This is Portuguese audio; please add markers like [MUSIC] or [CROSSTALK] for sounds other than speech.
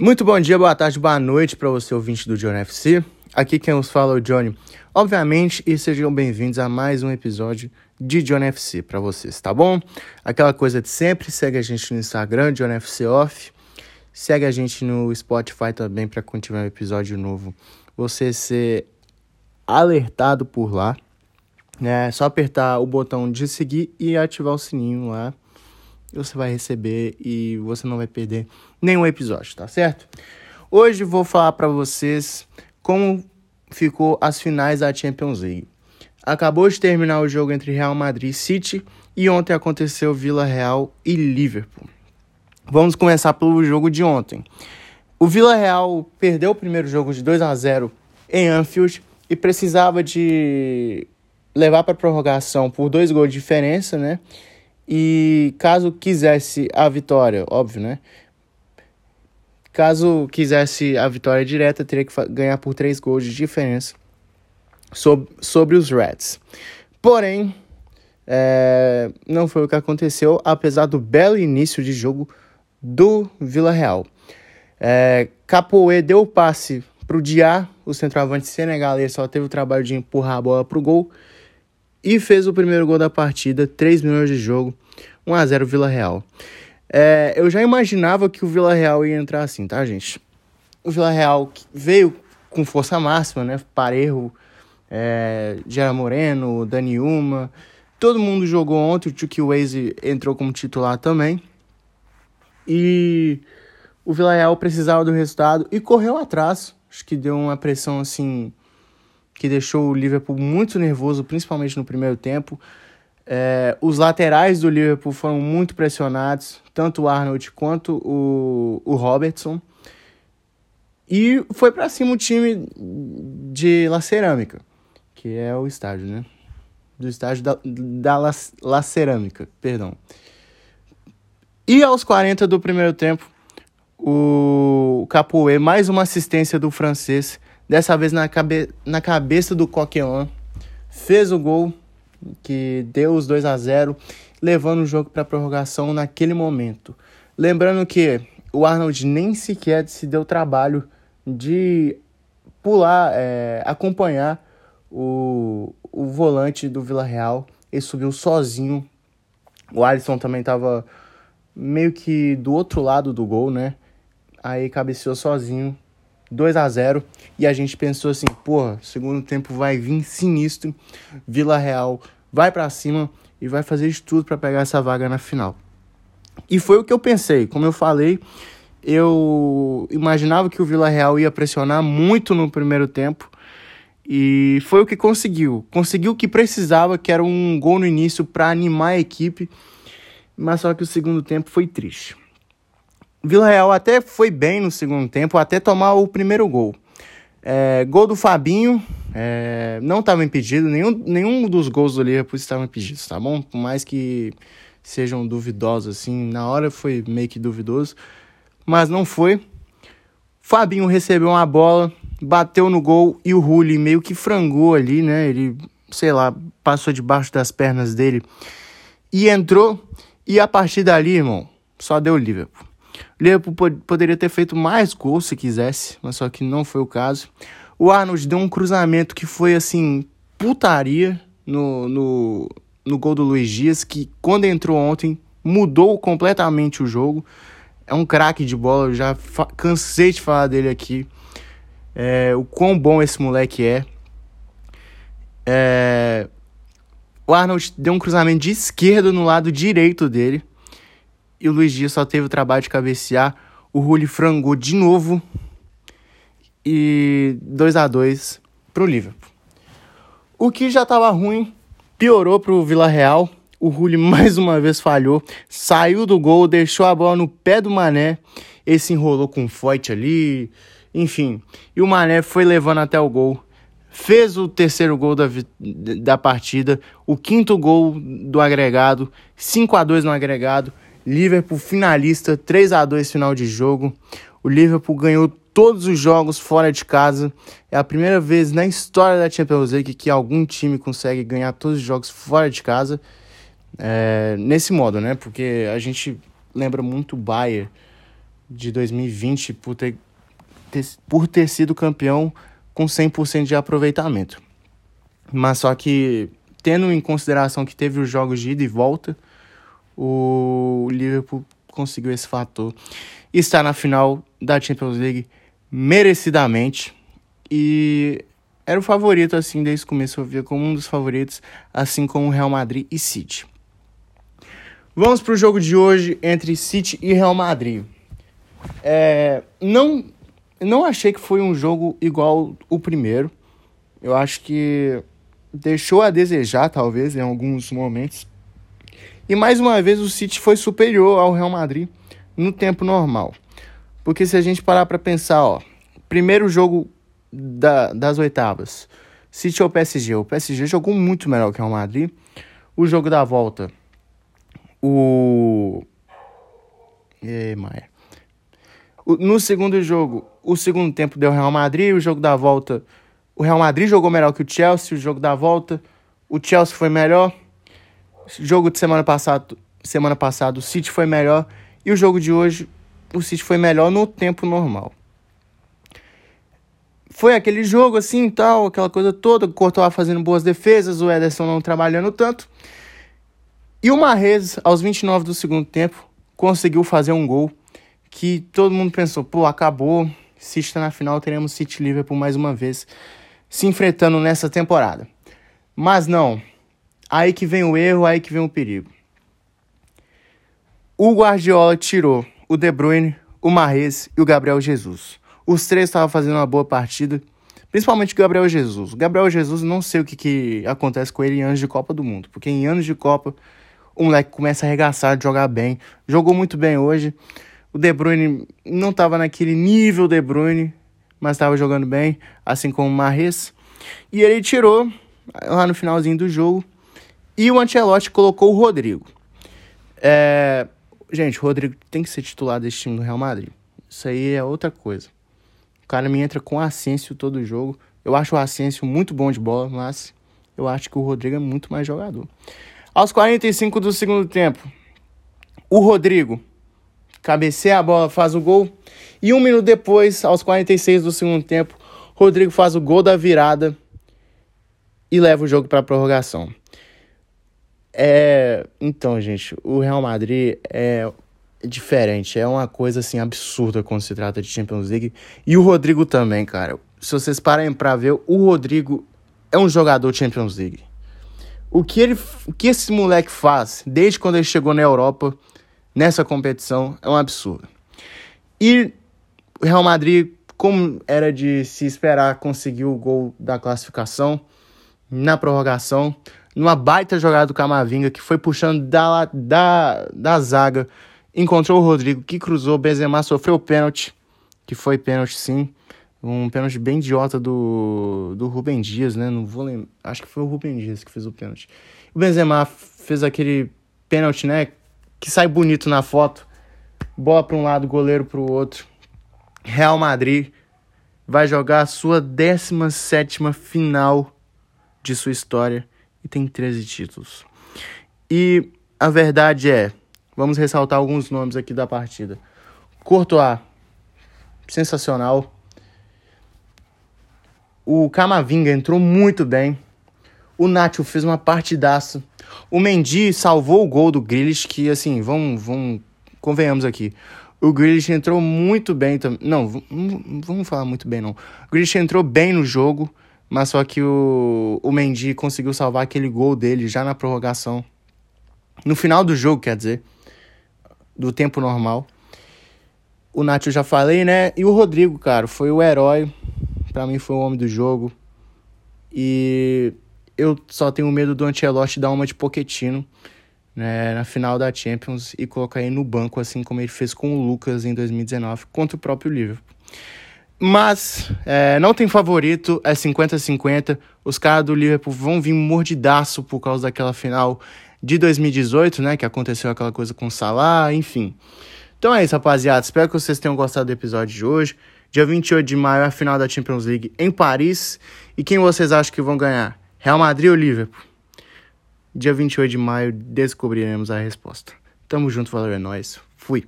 Muito bom dia, boa tarde, boa noite para você ouvinte do John FC. Aqui quem nos fala é o Johnny. Obviamente, e sejam bem-vindos a mais um episódio de John FC para vocês, tá bom? Aquela coisa de sempre, segue a gente no Instagram, John FC Off. Segue a gente no Spotify também para quando tiver um episódio novo, você ser alertado por lá. Né? É só apertar o botão de seguir e ativar o sininho lá. Você vai receber e você não vai perder nenhum episódio, tá certo? Hoje vou falar para vocês como ficou as finais da Champions League. Acabou de terminar o jogo entre Real Madrid e City e ontem aconteceu Vila Real e Liverpool. Vamos começar pelo jogo de ontem. O Vila Real perdeu o primeiro jogo de 2 a 0 em Anfield e precisava de levar para prorrogação por dois gols de diferença, né? E caso quisesse a vitória, óbvio, né? Caso quisesse a vitória direta, teria que ganhar por três gols de diferença sobre, sobre os Reds. Porém, é, não foi o que aconteceu, apesar do belo início de jogo do Vila Real. É, Capoe deu o passe para o Diá, o centroavante senegalês só teve o trabalho de empurrar a bola para o gol e fez o primeiro gol da partida, 3 minutos de jogo, 1 a 0 Vila Real. É, eu já imaginava que o Vila Real ia entrar assim, tá, gente? O Vila Real veio com força máxima, né? Parejo, é, Gera Moreno, Dani Uma, todo mundo jogou ontem, o Chucky Waze entrou como titular também. E o Vila Real precisava do resultado e correu atrás. Acho que deu uma pressão assim que deixou o Liverpool muito nervoso, principalmente no primeiro tempo. É, os laterais do Liverpool foram muito pressionados, tanto o Arnold quanto o, o Robertson. E foi para cima o time de La Cerâmica, que é o estádio, né? Do estádio da, da La, La Cerâmica, perdão. E aos 40 do primeiro tempo, o Capoe, mais uma assistência do francês, Dessa vez na, cabe na cabeça do Coquelin. Fez o gol que deu os 2 a 0 levando o jogo para prorrogação naquele momento. Lembrando que o Arnold nem sequer se deu trabalho de pular, é, acompanhar o, o volante do Vila Real. Ele subiu sozinho. O Alisson também estava meio que do outro lado do gol, né? Aí cabeceou sozinho 2 a 0 e a gente pensou assim, porra, segundo tempo vai vir sinistro, Vila Real vai para cima e vai fazer de tudo para pegar essa vaga na final. E foi o que eu pensei, como eu falei, eu imaginava que o Vila Real ia pressionar muito no primeiro tempo e foi o que conseguiu. Conseguiu o que precisava, que era um gol no início para animar a equipe, mas só que o segundo tempo foi triste. Vila Real até foi bem no segundo tempo, até tomar o primeiro gol. É, gol do Fabinho, é, não estava impedido, nenhum, nenhum dos gols do Liverpool estavam impedidos, tá bom? Por mais que sejam duvidosos, assim, na hora foi meio que duvidoso, mas não foi. Fabinho recebeu uma bola, bateu no gol e o Rulli meio que frangou ali, né? Ele, sei lá, passou debaixo das pernas dele e entrou. E a partir dali, irmão, só deu Liverpool. Liverpool poderia ter feito mais gols se quisesse, mas só que não foi o caso. O Arnold deu um cruzamento que foi assim, putaria no, no, no gol do Luiz Dias, que quando entrou ontem mudou completamente o jogo. É um craque de bola, eu já cansei de falar dele aqui. É, o quão bom esse moleque é. é. O Arnold deu um cruzamento de esquerda no lado direito dele e o Luiz Dias só teve o trabalho de cabecear. O Rulli frangou de novo e 2 a 2 para o Liverpool. O que já estava ruim piorou para o Vila Real. O Rulli [LAUGHS] mais uma vez falhou, saiu do gol, deixou a bola no pé do Mané. Esse enrolou com o Foyt ali, enfim. E o Mané foi levando até o gol. Fez o terceiro gol da, da partida, o quinto gol do agregado, 5 a 2 no agregado. Liverpool finalista, 3 a 2 final de jogo. O Liverpool ganhou todos os jogos fora de casa. É a primeira vez na história da Champions League que algum time consegue ganhar todos os jogos fora de casa. É, nesse modo, né? Porque a gente lembra muito o Bayern de 2020 por ter, ter, por ter sido campeão com 100% de aproveitamento. Mas só que, tendo em consideração que teve os jogos de ida e volta, o Liverpool conseguiu esse fator. Está na final da Champions League merecidamente. E era o favorito, assim, desde o começo eu via como um dos favoritos, assim como o Real Madrid e City. Vamos para o jogo de hoje entre City e Real Madrid. É, não, não achei que foi um jogo igual o primeiro. Eu acho que deixou a desejar, talvez, em alguns momentos. E mais uma vez o City foi superior ao Real Madrid no tempo normal. Porque se a gente parar para pensar, ó, primeiro jogo da, das oitavas. City ou PSG? O PSG jogou muito melhor que o Real Madrid. O jogo da volta. O. E Maia. no segundo jogo, o segundo tempo deu Real Madrid. O jogo da volta. O Real Madrid jogou melhor que o Chelsea. O jogo da volta. O Chelsea foi melhor. Jogo de semana passada. Semana passada, o City foi melhor. E o jogo de hoje, o City foi melhor no tempo normal foi aquele jogo assim tal, aquela coisa toda, o Courtois fazendo boas defesas, o Ederson não trabalhando tanto. E o Marrez, aos 29 do segundo tempo, conseguiu fazer um gol que todo mundo pensou, pô, acabou, City está na final, teremos City Liverpool mais uma vez se enfrentando nessa temporada. Mas não, aí que vem o erro, aí que vem o perigo. O Guardiola tirou o De Bruyne, o Marrez e o Gabriel Jesus. Os três estavam fazendo uma boa partida, principalmente o Gabriel Jesus. O Gabriel Jesus, não sei o que, que acontece com ele em anos de Copa do Mundo, porque em anos de Copa o moleque começa a arregaçar, jogar bem. Jogou muito bem hoje. O De Bruyne não estava naquele nível De Bruyne, mas estava jogando bem, assim como o Marres. E ele tirou lá no finalzinho do jogo. E o Ancelotti colocou o Rodrigo. É... Gente, o Rodrigo tem que ser titular desse time do Real Madrid. Isso aí é outra coisa cara me entra com Asensio todo jogo. Eu acho o Asensio muito bom de bola, mas eu acho que o Rodrigo é muito mais jogador. Aos 45 do segundo tempo, o Rodrigo cabeceia a bola, faz o gol. E um minuto depois, aos 46 do segundo tempo, Rodrigo faz o gol da virada e leva o jogo para a prorrogação. É, então, gente, o Real Madrid é diferente. É uma coisa assim absurda quando se trata de Champions League. E o Rodrigo também, cara. Se vocês parem para ver, o Rodrigo é um jogador Champions League. O que ele, o que esse moleque faz desde quando ele chegou na Europa nessa competição é um absurdo. E o Real Madrid, como era de se esperar, conseguiu o gol da classificação na prorrogação, numa baita jogada do Camavinga que foi puxando da, da, da zaga encontrou o Rodrigo, que cruzou, Benzema sofreu o pênalti, que foi pênalti sim, um pênalti bem idiota do, do Rubem Dias, né? Não vou lembrar, acho que foi o Rubem Dias que fez o pênalti. O Benzema fez aquele pênalti, né? Que sai bonito na foto, bola para um lado, goleiro para o outro. Real Madrid vai jogar a sua 17 final de sua história e tem 13 títulos. E a verdade é, Vamos ressaltar alguns nomes aqui da partida. Courtois, sensacional. O Camavinga entrou muito bem. O Nacho fez uma partidaça. O Mendy salvou o gol do Grealish, que assim, vamos, vamos convenhamos aqui. O Grealish entrou muito bem também. Não, vamos falar muito bem não. O Grealish entrou bem no jogo, mas só que o, o Mendy conseguiu salvar aquele gol dele já na prorrogação. No final do jogo, quer dizer do tempo normal. O Nath eu já falei, né? E o Rodrigo, cara, foi o herói. Para mim foi o homem do jogo. E eu só tenho medo do Ancelotti dar uma de Poquetino né, na final da Champions e colocar ele no banco, assim como ele fez com o Lucas em 2019 contra o próprio Liverpool. Mas é, não tem favorito, é 50-50. Os caras do Liverpool vão vir mordidaço por causa daquela final de 2018, né? Que aconteceu aquela coisa com o Salah, enfim. Então é isso, rapaziada. Espero que vocês tenham gostado do episódio de hoje. Dia 28 de maio é a final da Champions League em Paris. E quem vocês acham que vão ganhar? Real Madrid ou Liverpool? Dia 28 de maio descobriremos a resposta. Tamo junto, valeu, é nóis. Fui.